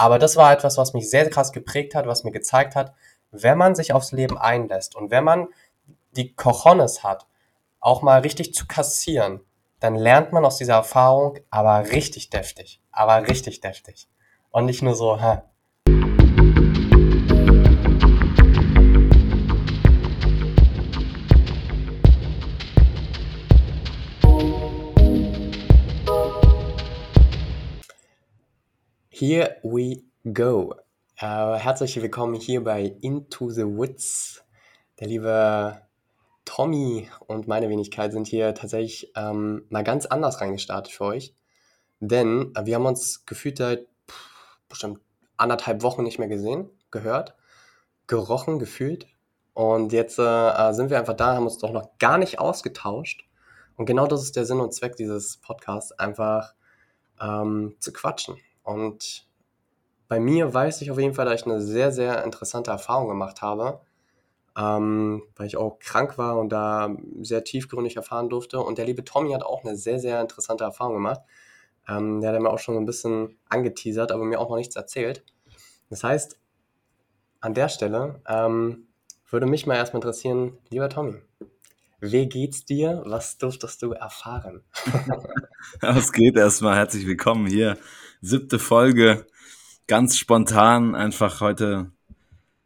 Aber das war etwas, was mich sehr krass geprägt hat, was mir gezeigt hat, wenn man sich aufs Leben einlässt und wenn man die Cojones hat, auch mal richtig zu kassieren, dann lernt man aus dieser Erfahrung aber richtig deftig. Aber richtig deftig. Und nicht nur so, hä. Here we go. Uh, herzlich willkommen hier bei Into the Woods. Der liebe Tommy und meine Wenigkeit sind hier tatsächlich ähm, mal ganz anders reingestartet für euch. Denn äh, wir haben uns gefühlt seit bestimmt anderthalb Wochen nicht mehr gesehen, gehört, gerochen, gefühlt. Und jetzt äh, äh, sind wir einfach da, haben uns doch noch gar nicht ausgetauscht. Und genau das ist der Sinn und Zweck dieses Podcasts, einfach ähm, zu quatschen. Und bei mir weiß ich auf jeden Fall, dass ich eine sehr, sehr interessante Erfahrung gemacht habe, ähm, weil ich auch krank war und da sehr tiefgründig erfahren durfte. Und der liebe Tommy hat auch eine sehr, sehr interessante Erfahrung gemacht. Ähm, der hat mir auch schon ein bisschen angeteasert, aber mir auch noch nichts erzählt. Das heißt, an der Stelle ähm, würde mich mal erstmal interessieren, lieber Tommy, wie geht's dir? Was durftest du erfahren? Was geht erstmal? Herzlich willkommen hier. Siebte Folge. Ganz spontan einfach heute.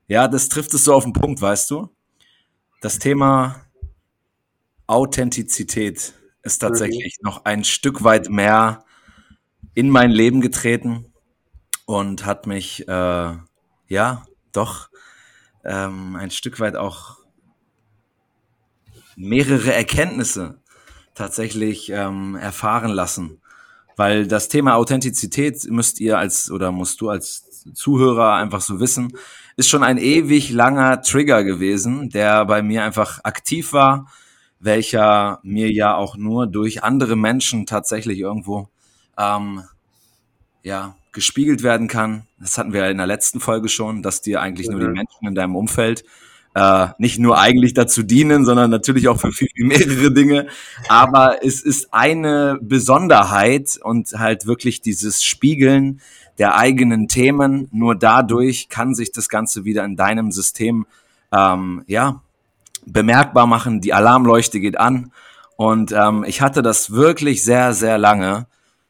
Ja, das trifft es so auf den Punkt, weißt du? Das Thema Authentizität ist tatsächlich mhm. noch ein Stück weit mehr in mein Leben getreten und hat mich, äh, ja, doch ähm, ein Stück weit auch mehrere Erkenntnisse tatsächlich ähm, erfahren lassen. Weil das Thema Authentizität müsst ihr als oder musst du als Zuhörer einfach so wissen, ist schon ein ewig langer Trigger gewesen, der bei mir einfach aktiv war, welcher mir ja auch nur durch andere Menschen tatsächlich irgendwo ähm, ja, gespiegelt werden kann. Das hatten wir in der letzten Folge schon, dass dir eigentlich mhm. nur die mhm. Menschen in deinem Umfeld äh, nicht nur eigentlich dazu dienen, sondern natürlich auch für viel, viel mehrere Dinge. Aber es ist eine Besonderheit und halt wirklich dieses Spiegeln der eigenen Themen. Nur dadurch kann sich das Ganze wieder in deinem System ähm, ja bemerkbar machen. Die Alarmleuchte geht an. Und ähm, ich hatte das wirklich sehr, sehr lange,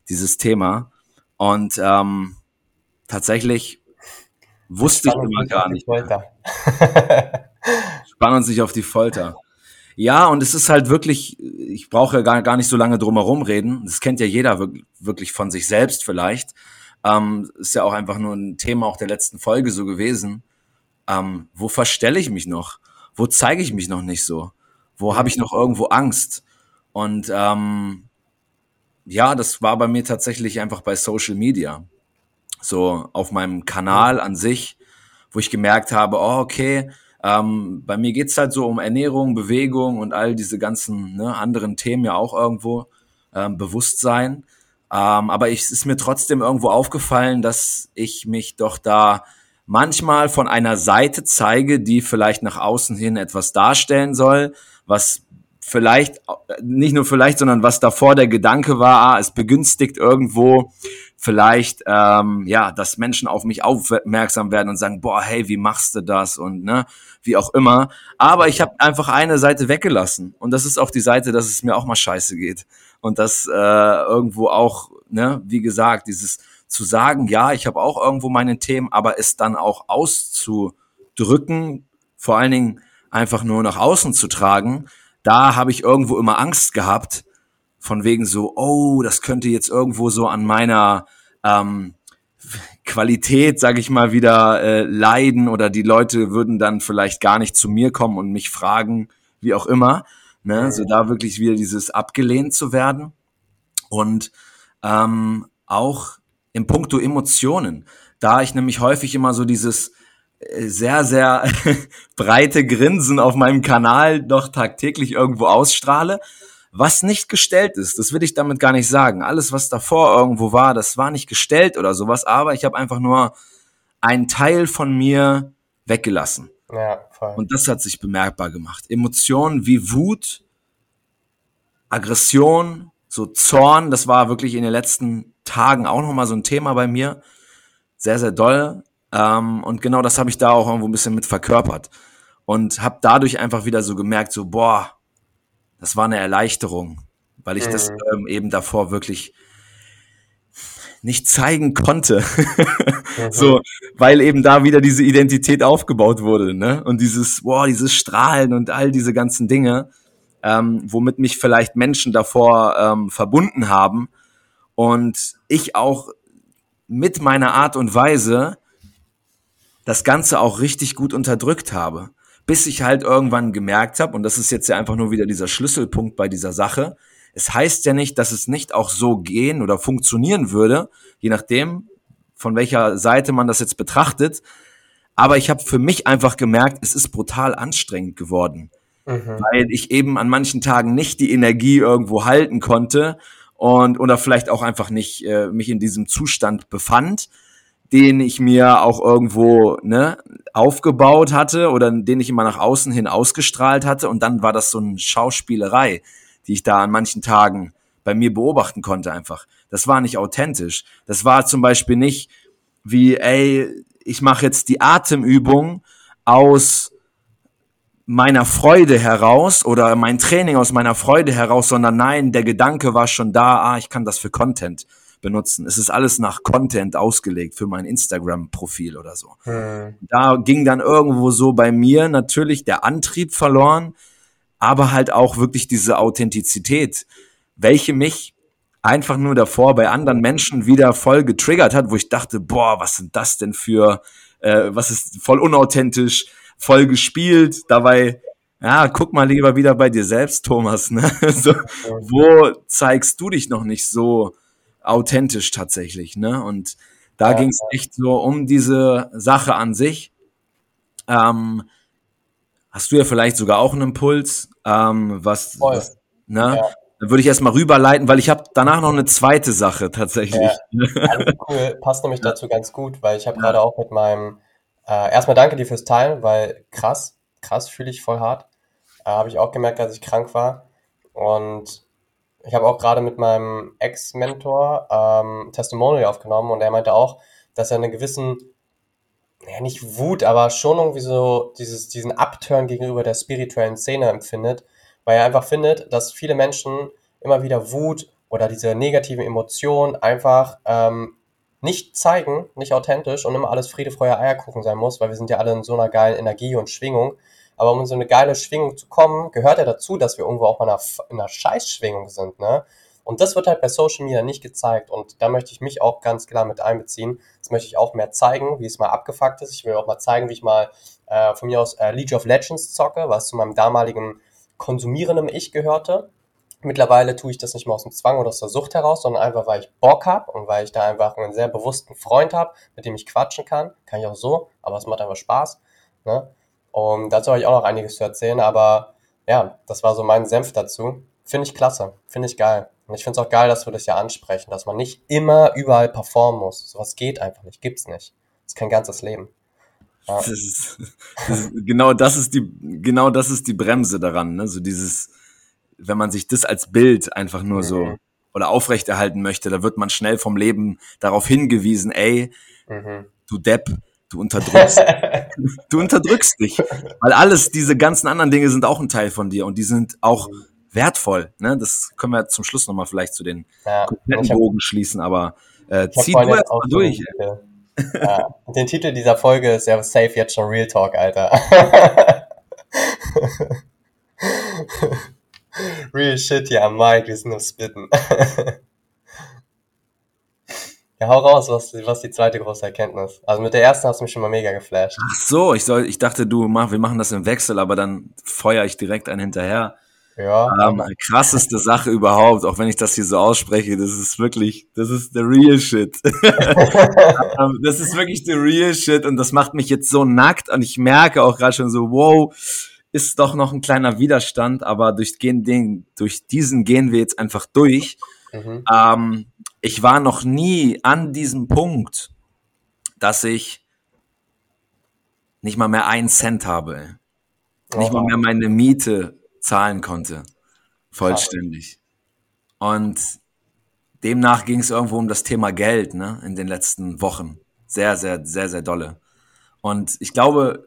dieses Thema. Und ähm, tatsächlich wusste ich immer gar nicht. Spannen uns nicht auf die Folter. Ja, und es ist halt wirklich, ich brauche ja gar, gar nicht so lange drum herum reden. Das kennt ja jeder wirklich von sich selbst vielleicht. Ähm, ist ja auch einfach nur ein Thema auch der letzten Folge so gewesen. Ähm, wo verstelle ich mich noch? Wo zeige ich mich noch nicht so? Wo habe ich noch irgendwo Angst? Und ähm, ja, das war bei mir tatsächlich einfach bei Social Media. So auf meinem Kanal an sich, wo ich gemerkt habe, oh, okay, ähm, bei mir geht's halt so um Ernährung, Bewegung und all diese ganzen ne, anderen Themen ja auch irgendwo, ähm, Bewusstsein. Ähm, aber ich, es ist mir trotzdem irgendwo aufgefallen, dass ich mich doch da manchmal von einer Seite zeige, die vielleicht nach außen hin etwas darstellen soll, was vielleicht, nicht nur vielleicht, sondern was davor der Gedanke war, ah, es begünstigt irgendwo vielleicht, ähm, ja, dass Menschen auf mich aufmerksam werden und sagen, boah, hey, wie machst du das und ne, wie auch immer. Aber ich habe einfach eine Seite weggelassen und das ist auch die Seite, dass es mir auch mal scheiße geht und das äh, irgendwo auch, ne, wie gesagt, dieses zu sagen, ja, ich habe auch irgendwo meine Themen, aber es dann auch auszudrücken, vor allen Dingen einfach nur nach außen zu tragen, da habe ich irgendwo immer Angst gehabt, von wegen so, oh, das könnte jetzt irgendwo so an meiner ähm, Qualität, sage ich mal, wieder äh, leiden oder die Leute würden dann vielleicht gar nicht zu mir kommen und mich fragen, wie auch immer. Ne? So da wirklich wieder dieses abgelehnt zu werden. Und ähm, auch im Puncto Emotionen, da ich nämlich häufig immer so dieses sehr, sehr breite Grinsen auf meinem Kanal doch tagtäglich irgendwo ausstrahle, was nicht gestellt ist. Das will ich damit gar nicht sagen. Alles, was davor irgendwo war, das war nicht gestellt oder sowas, aber ich habe einfach nur einen Teil von mir weggelassen. Ja, voll. Und das hat sich bemerkbar gemacht. Emotionen wie Wut, Aggression, so Zorn, das war wirklich in den letzten Tagen auch nochmal so ein Thema bei mir sehr, sehr doll. Ähm, und genau das habe ich da auch irgendwo ein bisschen mit verkörpert. Und habe dadurch einfach wieder so gemerkt, so, boah, das war eine Erleichterung, weil ich mhm. das ähm, eben davor wirklich nicht zeigen konnte. mhm. So, weil eben da wieder diese Identität aufgebaut wurde, ne? Und dieses, boah, dieses Strahlen und all diese ganzen Dinge, ähm, womit mich vielleicht Menschen davor ähm, verbunden haben. Und ich auch mit meiner Art und Weise das Ganze auch richtig gut unterdrückt habe. Bis ich halt irgendwann gemerkt habe, und das ist jetzt ja einfach nur wieder dieser Schlüsselpunkt bei dieser Sache, es heißt ja nicht, dass es nicht auch so gehen oder funktionieren würde, je nachdem, von welcher Seite man das jetzt betrachtet. Aber ich habe für mich einfach gemerkt, es ist brutal anstrengend geworden, mhm. weil ich eben an manchen Tagen nicht die Energie irgendwo halten konnte und oder vielleicht auch einfach nicht äh, mich in diesem Zustand befand, den ich mir auch irgendwo ne, aufgebaut hatte oder den ich immer nach außen hin ausgestrahlt hatte und dann war das so eine Schauspielerei, die ich da an manchen Tagen bei mir beobachten konnte einfach. Das war nicht authentisch. Das war zum Beispiel nicht wie, ey, ich mache jetzt die Atemübung aus meiner Freude heraus oder mein Training aus meiner Freude heraus, sondern nein, der Gedanke war schon da, ah, ich kann das für Content benutzen. Es ist alles nach Content ausgelegt für mein Instagram-Profil oder so. Hm. Da ging dann irgendwo so bei mir natürlich der Antrieb verloren, aber halt auch wirklich diese Authentizität, welche mich einfach nur davor bei anderen Menschen wieder voll getriggert hat, wo ich dachte, boah, was sind das denn für, äh, was ist voll unauthentisch, voll gespielt, dabei, ja, guck mal lieber wieder bei dir selbst, Thomas, ne? so, wo zeigst du dich noch nicht so authentisch tatsächlich, ne? Und da ja, ging es echt so um diese Sache an sich. Ähm, hast du ja vielleicht sogar auch einen Impuls, ähm, was, was ne? Ja. Dann würde ich erstmal rüberleiten, weil ich habe danach noch eine zweite Sache tatsächlich. Ja, also cool, passt nämlich dazu ganz gut, weil ich habe gerade auch mit meinem äh, erstmal danke dir fürs Teilen, weil krass, krass fühle ich voll hart. Äh, habe ich auch gemerkt, als ich krank war. Und ich habe auch gerade mit meinem Ex-Mentor ähm, Testimonial aufgenommen und er meinte auch, dass er einen gewissen, ja nicht Wut, aber schon irgendwie so dieses, diesen Upturn gegenüber der spirituellen Szene empfindet, weil er einfach findet, dass viele Menschen immer wieder Wut oder diese negativen Emotionen einfach ähm, nicht zeigen, nicht authentisch und immer alles Friede, Freude, Eierkuchen sein muss, weil wir sind ja alle in so einer geilen Energie und Schwingung. Aber um in so eine geile Schwingung zu kommen, gehört ja dazu, dass wir irgendwo auch mal in einer, in einer Scheißschwingung sind, ne? Und das wird halt bei Social Media nicht gezeigt. Und da möchte ich mich auch ganz klar mit einbeziehen. Das möchte ich auch mehr zeigen, wie es mal abgefuckt ist. Ich will auch mal zeigen, wie ich mal äh, von mir aus äh, League of Legends zocke, was zu meinem damaligen konsumierenden Ich gehörte. Mittlerweile tue ich das nicht mehr aus dem Zwang oder aus der Sucht heraus, sondern einfach, weil ich Bock habe und weil ich da einfach einen sehr bewussten Freund habe, mit dem ich quatschen kann. Kann ich auch so, aber es macht einfach Spaß. Ne? Und dazu habe ich auch noch einiges zu erzählen, aber ja, das war so mein Senf dazu. Finde ich klasse, finde ich geil. Und ich finde es auch geil, dass wir das ja ansprechen, dass man nicht immer überall performen muss. Sowas geht einfach nicht, gibt's nicht. Das ist kein ganzes Leben. Ja. Das ist, das ist, genau das ist die, genau das ist die Bremse daran, ne? So dieses, wenn man sich das als Bild einfach nur mhm. so oder aufrechterhalten möchte, da wird man schnell vom Leben darauf hingewiesen, ey, mhm. du Depp, du unterdrückst, du unterdrückst dich, weil alles, diese ganzen anderen Dinge sind auch ein Teil von dir und die sind auch wertvoll. Ne? Das können wir zum Schluss nochmal vielleicht zu den ja. kompletten hab, Bogen schließen, aber äh, zieh du jetzt mal durch. ja. Den Titel dieser Folge ist ja safe jetzt schon Real Talk, Alter. Real shit hier am Mike, wir sind nur spitten. ja, hau raus, was, was die zweite große Erkenntnis? Also mit der ersten hast du mich schon mal mega geflasht. Ach so, ich soll, ich dachte, du mach, wir machen das im Wechsel, aber dann feuer ich direkt einen hinterher. Ja. Ähm, krasseste Sache überhaupt, auch wenn ich das hier so ausspreche, das ist wirklich, das ist the real shit. Ähm, das ist wirklich the real shit und das macht mich jetzt so nackt und ich merke auch gerade schon so, wow, ist doch noch ein kleiner Widerstand, aber durch, den, durch diesen gehen wir jetzt einfach durch. Mhm. Ähm, ich war noch nie an diesem Punkt, dass ich nicht mal mehr einen Cent habe. Oh. Nicht mal mehr meine Miete zahlen konnte. Vollständig. Und demnach ging es irgendwo um das Thema Geld, ne, in den letzten Wochen. Sehr, sehr, sehr, sehr dolle. Und ich glaube,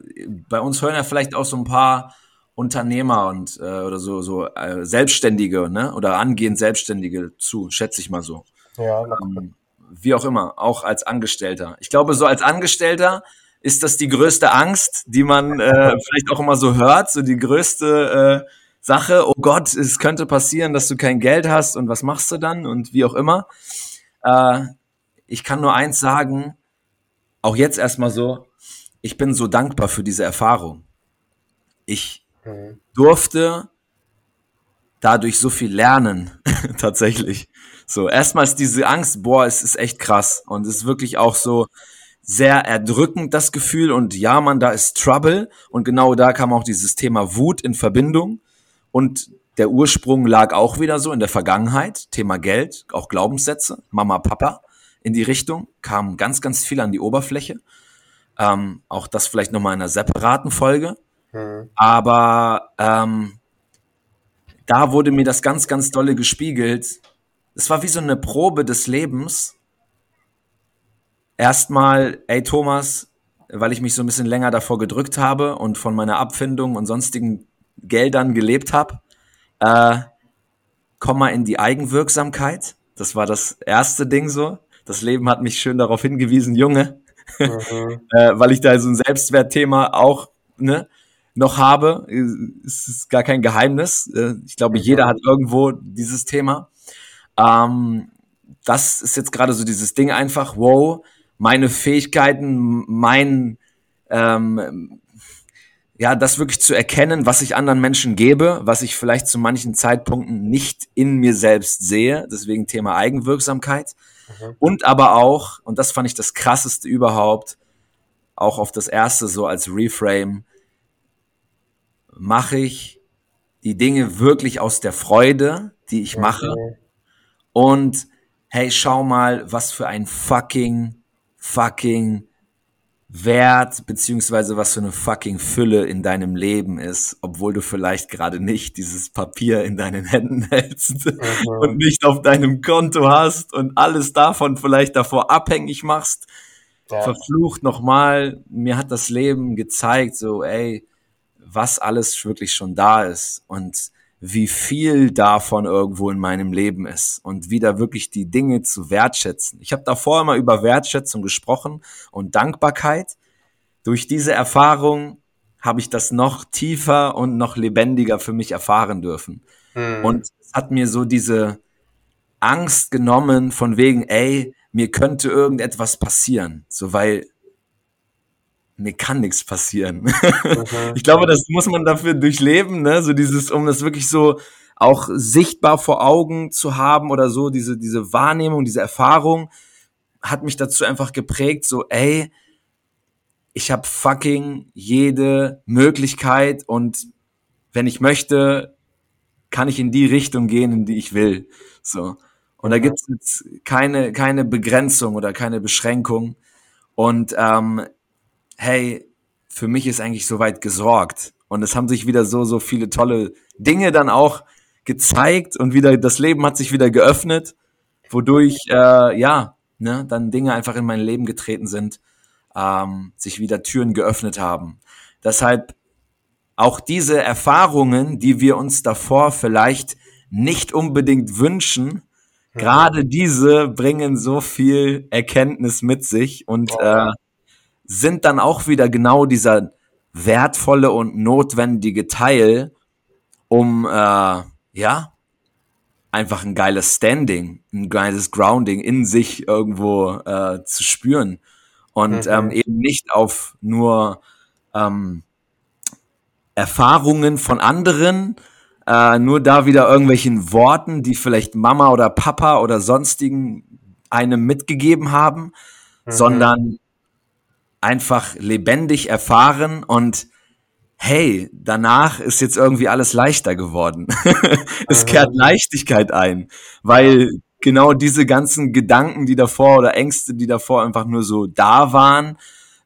bei uns hören ja vielleicht auch so ein paar Unternehmer und äh, oder so so äh, Selbstständige, ne? Oder angehend Selbstständige zu, schätze ich mal so. Ja, ähm, wie auch immer, auch als Angestellter. Ich glaube, so als Angestellter ist das die größte Angst, die man äh, vielleicht auch immer so hört, so die größte äh, Sache. Oh Gott, es könnte passieren, dass du kein Geld hast und was machst du dann und wie auch immer. Äh, ich kann nur eins sagen, auch jetzt erstmal so, ich bin so dankbar für diese Erfahrung. Ich Mhm. durfte dadurch so viel lernen, tatsächlich. So, erstmals diese Angst, boah, es ist echt krass. Und es ist wirklich auch so sehr erdrückend, das Gefühl. Und ja, man, da ist Trouble. Und genau da kam auch dieses Thema Wut in Verbindung. Und der Ursprung lag auch wieder so in der Vergangenheit. Thema Geld, auch Glaubenssätze, Mama, Papa in die Richtung, kam ganz, ganz viel an die Oberfläche. Ähm, auch das vielleicht nochmal in einer separaten Folge. Mhm. Aber ähm, da wurde mir das ganz, ganz dolle gespiegelt. Es war wie so eine Probe des Lebens. Erstmal, ey Thomas, weil ich mich so ein bisschen länger davor gedrückt habe und von meiner Abfindung und sonstigen Geldern gelebt habe, äh, komm mal in die Eigenwirksamkeit. Das war das erste Ding so. Das Leben hat mich schön darauf hingewiesen, Junge, mhm. äh, weil ich da so ein Selbstwertthema auch ne, noch habe. Es ist gar kein Geheimnis. Äh, ich glaube, jeder hat irgendwo dieses Thema. Ähm, das ist jetzt gerade so dieses Ding einfach, wow, meine Fähigkeiten, mein, ähm, ja, das wirklich zu erkennen, was ich anderen Menschen gebe, was ich vielleicht zu manchen Zeitpunkten nicht in mir selbst sehe. Deswegen Thema Eigenwirksamkeit. Mhm. Und aber auch, und das fand ich das krasseste überhaupt, auch auf das erste so als Reframe, mache ich die Dinge wirklich aus der Freude, die ich mache. Und hey, schau mal, was für ein fucking, fucking Wert, beziehungsweise was für eine fucking Fülle in deinem Leben ist, obwohl du vielleicht gerade nicht dieses Papier in deinen Händen hältst mhm. und nicht auf deinem Konto hast und alles davon vielleicht davor abhängig machst. Ja. Verflucht nochmal, mir hat das Leben gezeigt, so, ey, was alles wirklich schon da ist und wie viel davon irgendwo in meinem Leben ist und wieder wirklich die Dinge zu wertschätzen. Ich habe davor immer über Wertschätzung gesprochen und Dankbarkeit. Durch diese Erfahrung habe ich das noch tiefer und noch lebendiger für mich erfahren dürfen. Mhm. Und es hat mir so diese Angst genommen von wegen, ey, mir könnte irgendetwas passieren. So, weil mir kann nichts passieren. Mhm. ich glaube, das muss man dafür durchleben, ne? So dieses, um das wirklich so auch sichtbar vor Augen zu haben oder so, diese, diese Wahrnehmung, diese Erfahrung hat mich dazu einfach geprägt, so, ey, ich habe fucking jede Möglichkeit und wenn ich möchte, kann ich in die Richtung gehen, in die ich will. So. Und da gibt es keine, keine Begrenzung oder keine Beschränkung. Und ähm, hey, für mich ist eigentlich soweit gesorgt. Und es haben sich wieder so, so viele tolle Dinge dann auch gezeigt und wieder, das Leben hat sich wieder geöffnet, wodurch, äh, ja, ne, dann Dinge einfach in mein Leben getreten sind, ähm, sich wieder Türen geöffnet haben. Deshalb auch diese Erfahrungen, die wir uns davor vielleicht nicht unbedingt wünschen, gerade diese bringen so viel Erkenntnis mit sich und äh, sind dann auch wieder genau dieser wertvolle und notwendige Teil, um äh, ja einfach ein geiles Standing, ein geiles Grounding in sich irgendwo äh, zu spüren und mhm. ähm, eben nicht auf nur ähm, Erfahrungen von anderen, äh, nur da wieder irgendwelchen Worten, die vielleicht Mama oder Papa oder sonstigen einem mitgegeben haben, mhm. sondern einfach lebendig erfahren und hey, danach ist jetzt irgendwie alles leichter geworden. es kehrt Leichtigkeit ein, weil genau diese ganzen Gedanken, die davor oder Ängste, die davor einfach nur so da waren,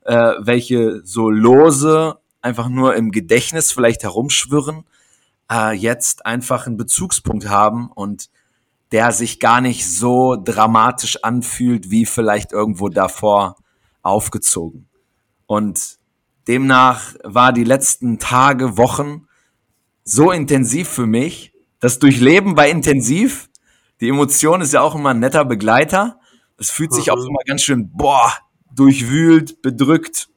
äh, welche so lose einfach nur im Gedächtnis vielleicht herumschwirren, äh, jetzt einfach einen Bezugspunkt haben und der sich gar nicht so dramatisch anfühlt, wie vielleicht irgendwo davor aufgezogen. Und demnach war die letzten Tage, Wochen so intensiv für mich. Das Durchleben war intensiv. Die Emotion ist ja auch immer ein netter Begleiter. Es fühlt sich auch mhm. immer ganz schön, boah, durchwühlt, bedrückt.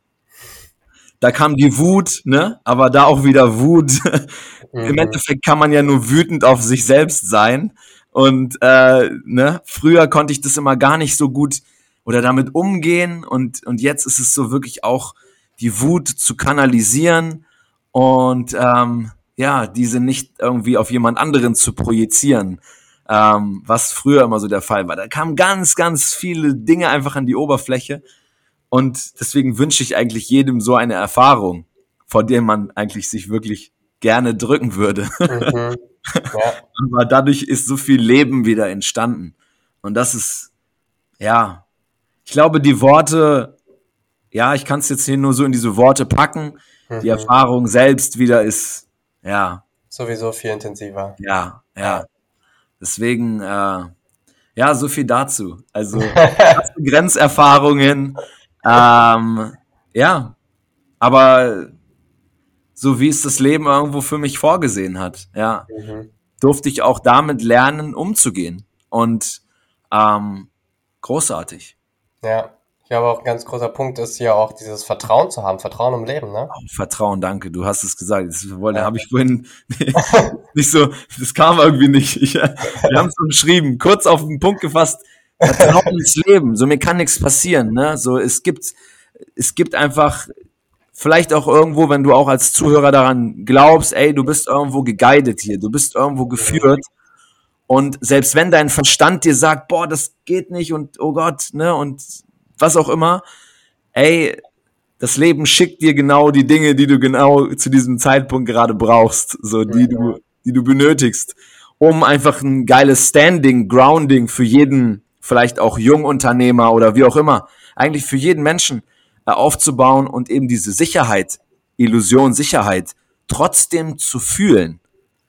Da kam die Wut, ne? Aber da auch wieder Wut. Mhm. Im Endeffekt kann man ja nur wütend auf sich selbst sein. Und äh, ne, früher konnte ich das immer gar nicht so gut oder damit umgehen. Und, und jetzt ist es so wirklich auch die Wut zu kanalisieren und ähm, ja, diese nicht irgendwie auf jemand anderen zu projizieren, ähm, was früher immer so der Fall war. Da kamen ganz, ganz viele Dinge einfach an die Oberfläche. Und deswegen wünsche ich eigentlich jedem so eine Erfahrung, vor der man eigentlich sich wirklich gerne drücken würde. Mhm. Ja. Aber dadurch ist so viel Leben wieder entstanden. Und das ist, ja, ich glaube, die Worte, ja, ich kann es jetzt hier nur so in diese Worte packen. Mhm. Die Erfahrung selbst wieder ist, ja. Sowieso viel intensiver. Ja, ja. Deswegen, äh, ja, so viel dazu. Also Grenzerfahrungen, ähm, ja, aber so wie es das Leben irgendwo für mich vorgesehen hat, ja, mhm. durfte ich auch damit lernen, umzugehen. Und ähm, großartig. Ja, ich glaube auch ein ganz großer Punkt ist ja auch dieses Vertrauen zu haben, Vertrauen im Leben, ne? Oh, Vertrauen, danke, du hast es gesagt. Das wollte, ja. habe ich vorhin nicht so, das kam irgendwie nicht. Ich, wir haben es umschrieben, kurz auf den Punkt gefasst. Vertrauen ins Leben. So mir kann nichts passieren, ne? So es gibt, es gibt einfach vielleicht auch irgendwo, wenn du auch als Zuhörer daran glaubst, ey, du bist irgendwo geguided hier, du bist irgendwo geführt. Und selbst wenn dein Verstand dir sagt, boah, das geht nicht und oh Gott, ne, und was auch immer, ey, das Leben schickt dir genau die Dinge, die du genau zu diesem Zeitpunkt gerade brauchst, so die du, die du benötigst, um einfach ein geiles Standing, Grounding für jeden, vielleicht auch Jungunternehmer oder wie auch immer, eigentlich für jeden Menschen äh, aufzubauen und eben diese Sicherheit, Illusion, Sicherheit trotzdem zu fühlen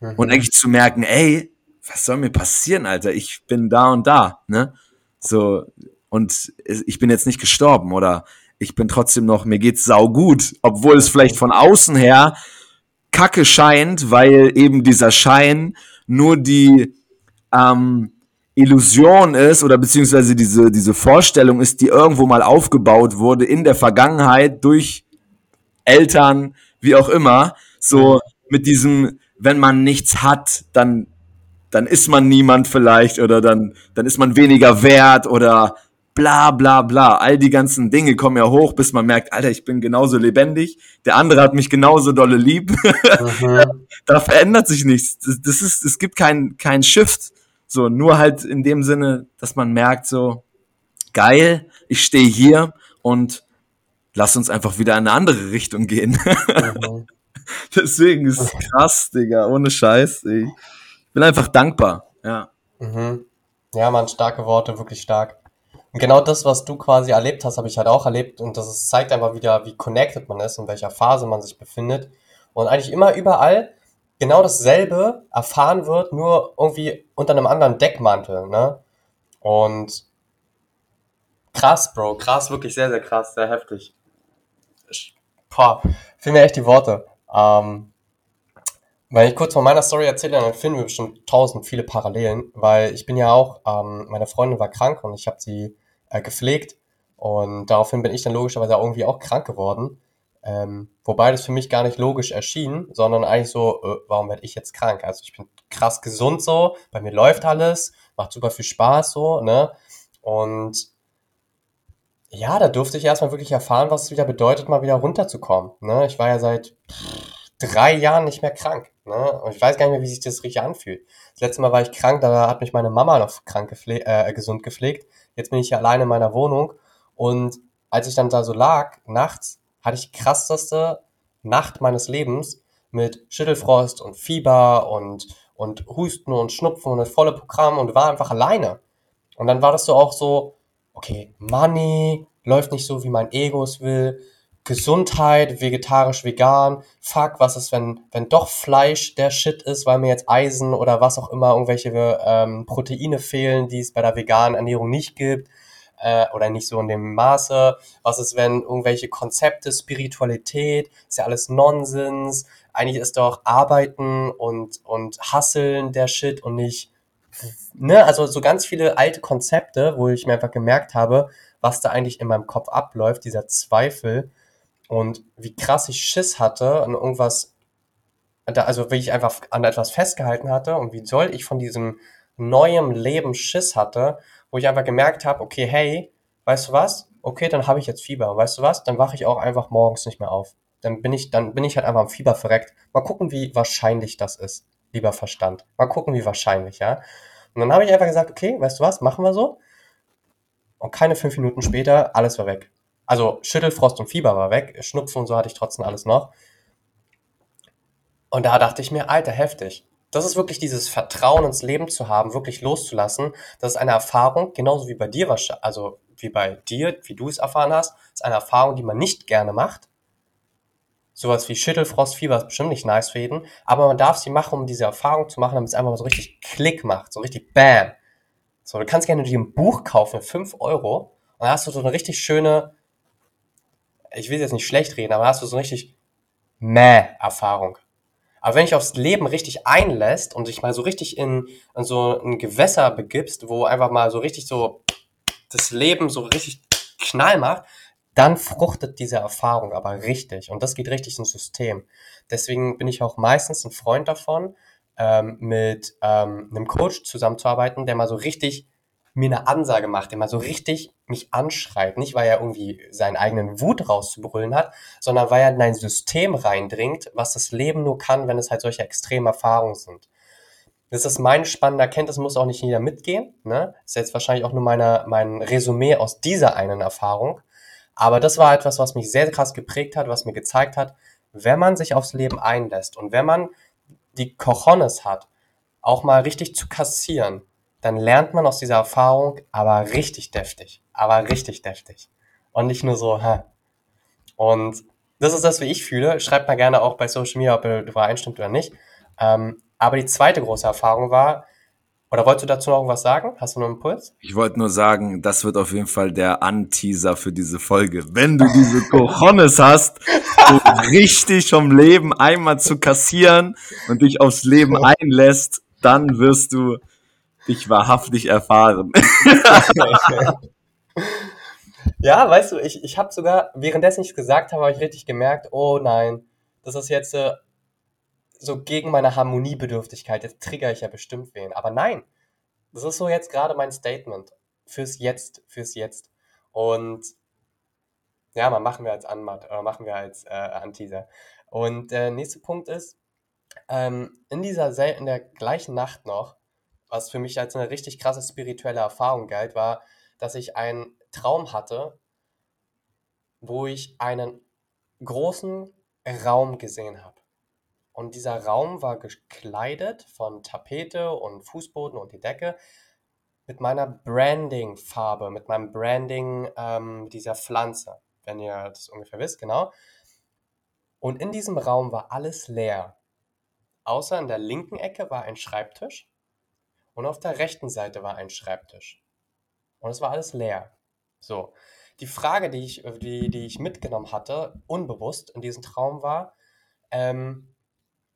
mhm. und eigentlich zu merken, ey, was soll mir passieren, Alter? Ich bin da und da, ne? So, und ich bin jetzt nicht gestorben oder ich bin trotzdem noch, mir geht's sau gut, obwohl es vielleicht von außen her kacke scheint, weil eben dieser Schein nur die ähm, Illusion ist oder beziehungsweise diese, diese Vorstellung ist, die irgendwo mal aufgebaut wurde in der Vergangenheit durch Eltern, wie auch immer, so mit diesem, wenn man nichts hat, dann, dann ist man niemand vielleicht oder dann, dann ist man weniger wert oder bla bla bla. All die ganzen Dinge kommen ja hoch, bis man merkt, Alter, ich bin genauso lebendig, der andere hat mich genauso dolle lieb. Mhm. da verändert sich nichts. Das, ist, es gibt kein, kein Shift. So, nur halt in dem Sinne, dass man merkt, so, geil, ich stehe hier und lass uns einfach wieder in eine andere Richtung gehen. Mhm. Deswegen ist es krass, Digga, ohne Scheiß. Ich bin einfach dankbar, ja. Mhm. Ja, man, starke Worte, wirklich stark. Und genau das, was du quasi erlebt hast, habe ich halt auch erlebt und das zeigt einfach wieder, wie connected man ist, in welcher Phase man sich befindet und eigentlich immer überall genau dasselbe erfahren wird, nur irgendwie unter einem anderen Deckmantel, ne? Und krass, Bro, krass, wirklich sehr, sehr krass, sehr heftig. Boah, fehlen mir echt die Worte. Ähm, wenn ich kurz von meiner Story erzähle, dann finden wir bestimmt tausend viele Parallelen, weil ich bin ja auch, ähm, meine Freundin war krank und ich habe sie äh, gepflegt und daraufhin bin ich dann logischerweise irgendwie auch krank geworden. Ähm, wobei das für mich gar nicht logisch erschien, sondern eigentlich so, äh, warum werde ich jetzt krank? Also ich bin krass gesund so, bei mir läuft alles, macht super viel Spaß so, ne? Und ja, da durfte ich erstmal wirklich erfahren, was es wieder bedeutet, mal wieder runterzukommen. Ne? Ich war ja seit drei Jahren nicht mehr krank. Ne? Und ich weiß gar nicht mehr, wie sich das richtig anfühlt. Das letzte Mal war ich krank, da hat mich meine Mama noch krank gepflegt, äh, gesund gepflegt. Jetzt bin ich hier alleine in meiner Wohnung. Und als ich dann da so lag, nachts, hatte ich krasseste Nacht meines Lebens mit Schüttelfrost und Fieber und, und Husten und Schnupfen und das volle Programm und war einfach alleine. Und dann war das so auch so, okay, Money läuft nicht so, wie mein Ego es will. Gesundheit, vegetarisch, vegan, fuck, was ist, wenn, wenn doch Fleisch der Shit ist, weil mir jetzt Eisen oder was auch immer, irgendwelche ähm, Proteine fehlen, die es bei der veganen Ernährung nicht gibt. äh, oder nicht so in dem Maße? Was ist, wenn irgendwelche Konzepte, Spiritualität, ist ja alles Nonsens. Eigentlich ist doch Arbeiten und, und Hasseln der Shit und nicht, ne, also so ganz viele alte Konzepte, wo ich mir einfach gemerkt habe, was da eigentlich in meinem Kopf abläuft, dieser Zweifel und wie krass ich Schiss hatte an irgendwas, also wie ich einfach an etwas festgehalten hatte und wie soll ich von diesem neuem Leben Schiss hatte, wo ich einfach gemerkt habe, okay, hey, weißt du was? Okay, dann habe ich jetzt Fieber. Weißt du was? Dann wache ich auch einfach morgens nicht mehr auf. Dann bin ich, dann bin ich halt einfach am Fieber verreckt. Mal gucken, wie wahrscheinlich das ist, lieber Verstand. Mal gucken, wie wahrscheinlich, ja. Und dann habe ich einfach gesagt, okay, weißt du was, machen wir so. Und keine fünf Minuten später, alles war weg. Also Schüttelfrost und Fieber war weg, Schnupfen und so hatte ich trotzdem alles noch. Und da dachte ich mir, alter, heftig. Das ist wirklich dieses Vertrauen ins Leben zu haben, wirklich loszulassen. Das ist eine Erfahrung, genauso wie bei dir, also wie bei dir, wie du es erfahren hast, ist eine Erfahrung, die man nicht gerne macht. Sowas wie Schüttelfrost, Fieber ist bestimmt nicht nice für jeden, aber man darf sie machen, um diese Erfahrung zu machen, damit es einfach mal so richtig Klick macht, so richtig Bam. So, du kannst gerne dir ein Buch kaufen, 5 Euro, und dann hast du so eine richtig schöne, ich will jetzt nicht schlecht reden, aber hast du so richtig Mäh-Erfahrung. Aber wenn dich aufs Leben richtig einlässt und dich mal so richtig in, in so ein Gewässer begibst, wo einfach mal so richtig so das Leben so richtig Knall macht, dann fruchtet diese Erfahrung aber richtig. Und das geht richtig ins System. Deswegen bin ich auch meistens ein Freund davon, ähm, mit ähm, einem Coach zusammenzuarbeiten, der mal so richtig mir eine Ansage macht, der mal so richtig mich anschreit. Nicht, weil er irgendwie seinen eigenen Wut rauszubrüllen hat, sondern weil er in ein System reindringt, was das Leben nur kann, wenn es halt solche extremen Erfahrungen sind. Das ist mein spannender Erkenntnis, muss auch nicht jeder mitgehen. Ne? Ist jetzt wahrscheinlich auch nur meine, mein Resümee aus dieser einen Erfahrung. Aber das war etwas, was mich sehr krass geprägt hat, was mir gezeigt hat, wenn man sich aufs Leben einlässt und wenn man die Cojones hat, auch mal richtig zu kassieren, dann lernt man aus dieser Erfahrung aber richtig deftig. Aber richtig deftig. Und nicht nur so, hä. Und das ist das, wie ich fühle. Schreibt mal gerne auch bei Social Media, ob ihr übereinstimmt oder nicht. Ähm, aber die zweite große Erfahrung war, oder wolltest du dazu noch irgendwas sagen? Hast du noch einen Impuls? Ich wollte nur sagen, das wird auf jeden Fall der Anteaser für diese Folge. Wenn du diese Cojones hast, so richtig vom Leben einmal zu kassieren und dich aufs Leben einlässt, dann wirst du dich wahrhaftig erfahren. ja, weißt du, ich, ich habe sogar, währenddessen ich es gesagt habe, habe ich richtig gemerkt, oh nein, das ist jetzt äh, so gegen meine Harmoniebedürftigkeit. Jetzt trigger ich ja bestimmt wen. Aber nein, das ist so jetzt gerade mein Statement. Fürs Jetzt, fürs Jetzt. Und ja, mal machen wir als Anmat oder machen wir als äh, Anteaser. Und der nächste Punkt ist, ähm, in dieser in der gleichen Nacht noch was für mich als eine richtig krasse spirituelle Erfahrung galt, war, dass ich einen Traum hatte, wo ich einen großen Raum gesehen habe. Und dieser Raum war gekleidet von Tapete und Fußboden und die Decke mit meiner Branding-Farbe, mit meinem Branding ähm, dieser Pflanze, wenn ihr das ungefähr wisst, genau. Und in diesem Raum war alles leer. Außer in der linken Ecke war ein Schreibtisch und auf der rechten Seite war ein Schreibtisch. Und es war alles leer. So. Die Frage, die ich, die, die ich mitgenommen hatte, unbewusst in diesem Traum war, ähm,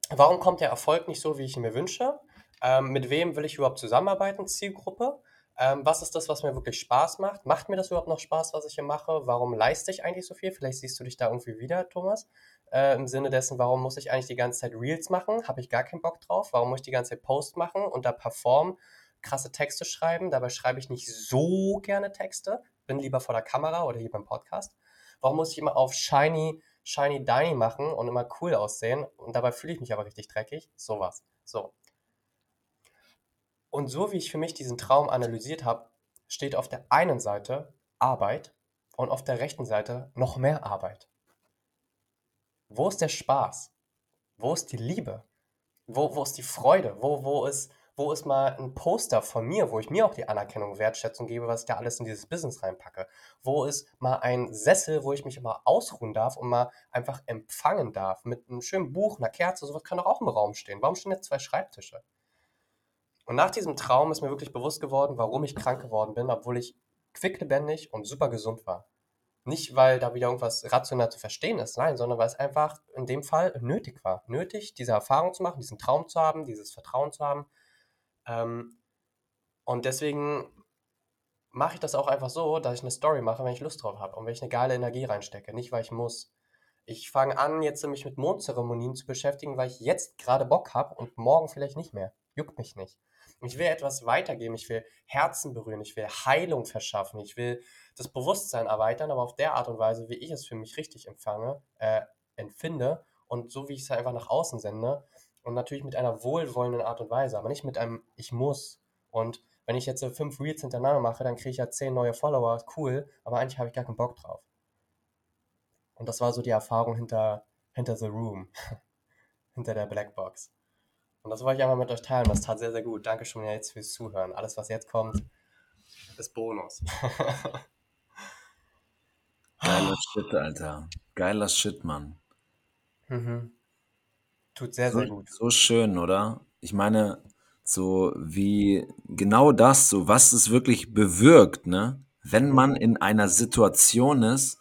warum kommt der Erfolg nicht so, wie ich ihn mir wünsche? Ähm, mit wem will ich überhaupt zusammenarbeiten? Zielgruppe? Ähm, was ist das, was mir wirklich Spaß macht? Macht mir das überhaupt noch Spaß, was ich hier mache? Warum leiste ich eigentlich so viel? Vielleicht siehst du dich da irgendwie wieder, Thomas. Äh, Im Sinne dessen, warum muss ich eigentlich die ganze Zeit Reels machen? Habe ich gar keinen Bock drauf. Warum muss ich die ganze Zeit Post machen und da performen, krasse Texte schreiben? Dabei schreibe ich nicht so gerne Texte. Bin lieber vor der Kamera oder hier beim Podcast. Warum muss ich immer auf shiny, shiny diny machen und immer cool aussehen? Und dabei fühle ich mich aber richtig dreckig. Sowas. So. Und so wie ich für mich diesen Traum analysiert habe, steht auf der einen Seite Arbeit und auf der rechten Seite noch mehr Arbeit. Wo ist der Spaß? Wo ist die Liebe? Wo, wo ist die Freude? Wo, wo, ist, wo ist mal ein Poster von mir, wo ich mir auch die Anerkennung, Wertschätzung gebe, was ich da alles in dieses Business reinpacke? Wo ist mal ein Sessel, wo ich mich immer ausruhen darf und mal einfach empfangen darf mit einem schönen Buch, einer Kerze, sowas kann doch auch im Raum stehen. Warum stehen jetzt zwei Schreibtische? Und nach diesem Traum ist mir wirklich bewusst geworden, warum ich krank geworden bin, obwohl ich quicklebendig und super gesund war. Nicht, weil da wieder irgendwas rational zu verstehen ist, nein, sondern weil es einfach in dem Fall nötig war. Nötig, diese Erfahrung zu machen, diesen Traum zu haben, dieses Vertrauen zu haben. Ähm, und deswegen mache ich das auch einfach so, dass ich eine Story mache, wenn ich Lust drauf habe und wenn ich eine geile Energie reinstecke, nicht weil ich muss. Ich fange an, jetzt mich mit Mondzeremonien zu beschäftigen, weil ich jetzt gerade Bock habe und morgen vielleicht nicht mehr. Juckt mich nicht. Ich will etwas weitergeben, ich will Herzen berühren, ich will Heilung verschaffen, ich will das Bewusstsein erweitern, aber auf der Art und Weise, wie ich es für mich richtig empfange, äh, empfinde und so wie ich es einfach nach außen sende und natürlich mit einer wohlwollenden Art und Weise, aber nicht mit einem Ich muss. Und wenn ich jetzt fünf Reels hintereinander mache, dann kriege ich ja zehn neue Follower, cool, aber eigentlich habe ich gar keinen Bock drauf. Und das war so die Erfahrung hinter, hinter The Room, hinter der Blackbox. Und das wollte ich einmal mit euch teilen. Das tat sehr, sehr gut. Danke schon jetzt fürs Zuhören. Alles, was jetzt kommt, ist Bonus. Geiler Shit, Alter. Geiler Shit, Mann. Mhm. Tut sehr, sehr So, gut. so schön, oder? Ich meine, so wie genau das, so was es wirklich bewirkt, ne? Wenn man in einer Situation ist,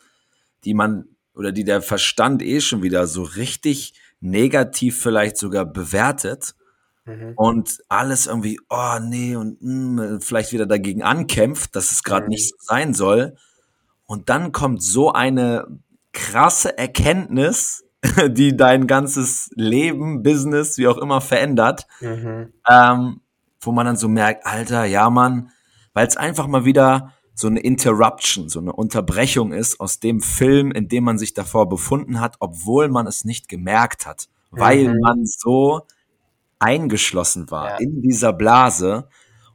die man oder die der Verstand eh schon wieder so richtig negativ vielleicht sogar bewertet Mhm. und alles irgendwie, oh nee, und mm, vielleicht wieder dagegen ankämpft, dass es gerade Mhm. nicht so sein soll. Und dann kommt so eine krasse Erkenntnis, die dein ganzes Leben, Business, wie auch immer verändert, Mhm. ähm, wo man dann so merkt, Alter, ja Mann, weil es einfach mal wieder so eine Interruption, so eine Unterbrechung ist aus dem Film, in dem man sich davor befunden hat, obwohl man es nicht gemerkt hat, weil Mhm. man so eingeschlossen war Ja. in dieser Blase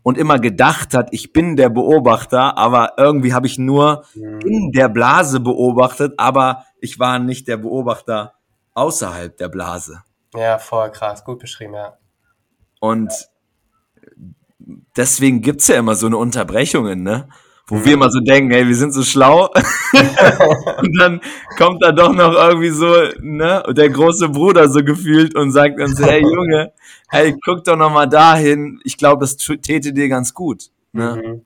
und immer gedacht hat, ich bin der Beobachter, aber irgendwie habe ich nur Mhm. in der Blase beobachtet, aber ich war nicht der Beobachter außerhalb der Blase. Ja, voll krass. Gut beschrieben, ja. Und deswegen gibt's ja immer so eine Unterbrechungen, ne? Wo Mhm. wir immer so denken, hey, wir sind so schlau. und dann kommt da doch noch irgendwie so, ne, der große Bruder so gefühlt und sagt uns, hey Junge, hey, guck doch noch mal dahin. Ich glaube, das täte dir ganz gut. Ne? Mhm.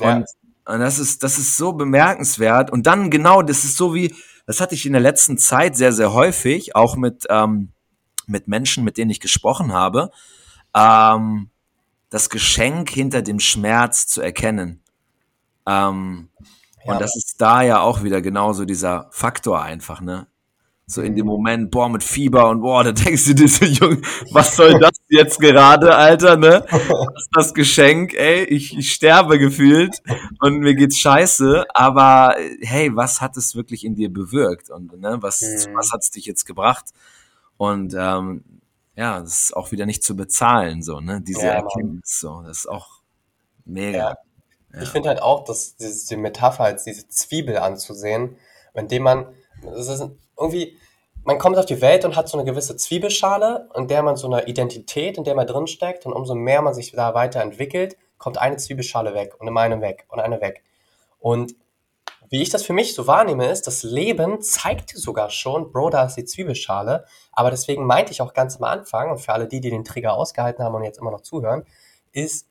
Ja. Und, und das ist, das ist so bemerkenswert. Und dann genau, das ist so wie, das hatte ich in der letzten Zeit sehr, sehr häufig, auch mit, ähm, mit Menschen, mit denen ich gesprochen habe, ähm, das Geschenk hinter dem Schmerz zu erkennen. Ähm, Ja. Und das ist da ja auch wieder genauso dieser Faktor einfach, ne? So in dem Moment, boah, mit Fieber und boah, da denkst du dir so, Junge, was soll das jetzt gerade, Alter, ne? Was ist das Geschenk, ey? Ich, ich sterbe gefühlt und mir geht's scheiße, aber hey, was hat es wirklich in dir bewirkt und ne, was, Mhm. was hat's dich jetzt gebracht? Und ähm, ja, das ist auch wieder nicht zu bezahlen, so, ne? Diese Ja. Erkenntnis, so, das ist auch mega. Ja. Ich finde halt auch, dass diese die Metapher als diese Zwiebel anzusehen, indem man, es ist irgendwie, man kommt auf die Welt und hat so eine gewisse Zwiebelschale, in der man so eine Identität, in der man drinsteckt und umso mehr man sich da weiterentwickelt, kommt eine Zwiebelschale weg und eine weg und eine weg. Und wie ich das für mich so wahrnehme, ist, das Leben zeigt sogar schon, Bro, da ist die Zwiebelschale. Aber deswegen meinte ich auch ganz am Anfang, und für alle die, die den Trigger ausgehalten haben und jetzt immer noch zuhören, ist,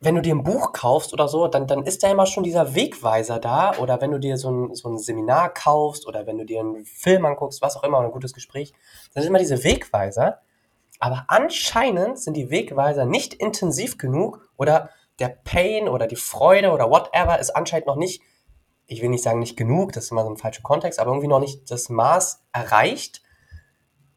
wenn du dir ein Buch kaufst oder so, dann, dann ist da immer schon dieser Wegweiser da. Oder wenn du dir so ein, so ein Seminar kaufst oder wenn du dir einen Film anguckst, was auch immer, ein gutes Gespräch, dann sind immer diese Wegweiser. Aber anscheinend sind die Wegweiser nicht intensiv genug oder der Pain oder die Freude oder whatever ist anscheinend noch nicht, ich will nicht sagen nicht genug, das ist immer so ein falscher Kontext, aber irgendwie noch nicht das Maß erreicht,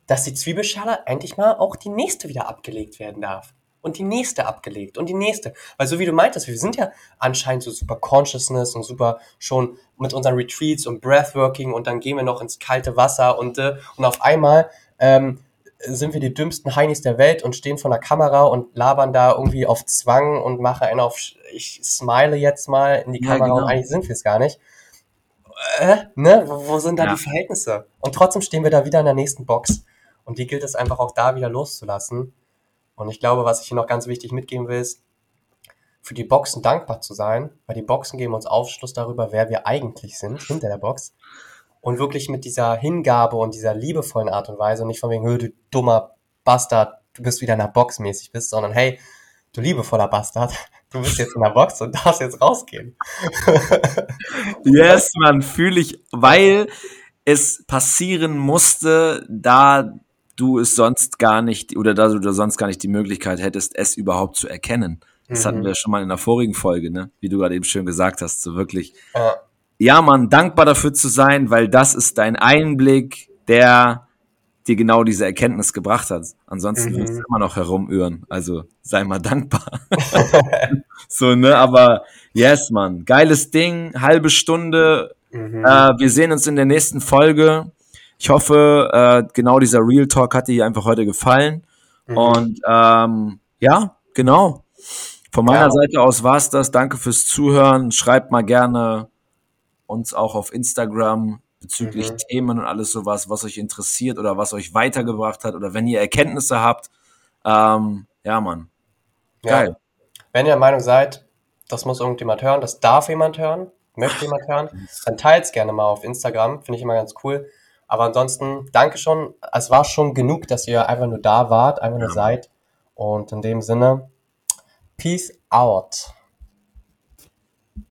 dass die Zwiebelschale endlich mal auch die nächste wieder abgelegt werden darf. Und die nächste abgelegt und die nächste. Weil so wie du meintest, wir sind ja anscheinend so super Consciousness und super schon mit unseren Retreats und Breathworking und dann gehen wir noch ins kalte Wasser und, äh, und auf einmal ähm, sind wir die dümmsten Heinis der Welt und stehen vor der Kamera und labern da irgendwie auf Zwang und machen einen auf, ich smile jetzt mal in die Ja, Kamera und genau. eigentlich sind wir es gar nicht. Äh, ne? Wo, wo sind da Ja. die Verhältnisse? Und trotzdem stehen wir da wieder in der nächsten Box. Und die gilt es einfach auch da wieder loszulassen. Und ich glaube, was ich hier noch ganz wichtig mitgeben will, ist, für die Boxen dankbar zu sein, weil die Boxen geben uns Aufschluss darüber, wer wir eigentlich sind, hinter der Box. Und wirklich mit dieser Hingabe und dieser liebevollen Art und Weise und nicht von wegen, "Hö, du dummer Bastard, du bist wieder in der Box mäßig bist, sondern hey, du liebevoller Bastard, du bist jetzt in der Box und darfst jetzt rausgehen. yes, man, fühle ich, weil es passieren musste, da du es sonst gar nicht oder da du sonst gar nicht die Möglichkeit hättest, es überhaupt zu erkennen. Das mhm. hatten wir schon mal in der vorigen Folge, ne? Wie du gerade eben schön gesagt hast, so wirklich. Ja. ja, man, dankbar dafür zu sein, weil das ist dein Einblick, der dir genau diese Erkenntnis gebracht hat. Ansonsten mhm. wirst du immer noch herumirren. Also sei mal dankbar. so, ne? Aber yes, man. Geiles Ding, halbe Stunde. Mhm. Äh, wir sehen uns in der nächsten Folge. Ich hoffe, äh, genau dieser Real Talk hat dir einfach heute gefallen. Mhm. Und ähm, ja, genau. Von meiner ja. Seite aus war's das. Danke fürs Zuhören. Schreibt mal gerne uns auch auf Instagram bezüglich mhm. Themen und alles sowas, was euch interessiert oder was euch weitergebracht hat oder wenn ihr Erkenntnisse habt. Ähm, ja, Mann. Geil. Ja. Wenn ihr der Meinung seid, das muss irgendjemand hören, das darf jemand hören, möchte jemand hören, dann teilt es gerne mal auf Instagram, finde ich immer ganz cool. Aber ansonsten, danke schon. Es war schon genug, dass ihr einfach nur da wart, einfach nur ja. seid. Und in dem Sinne, Peace out.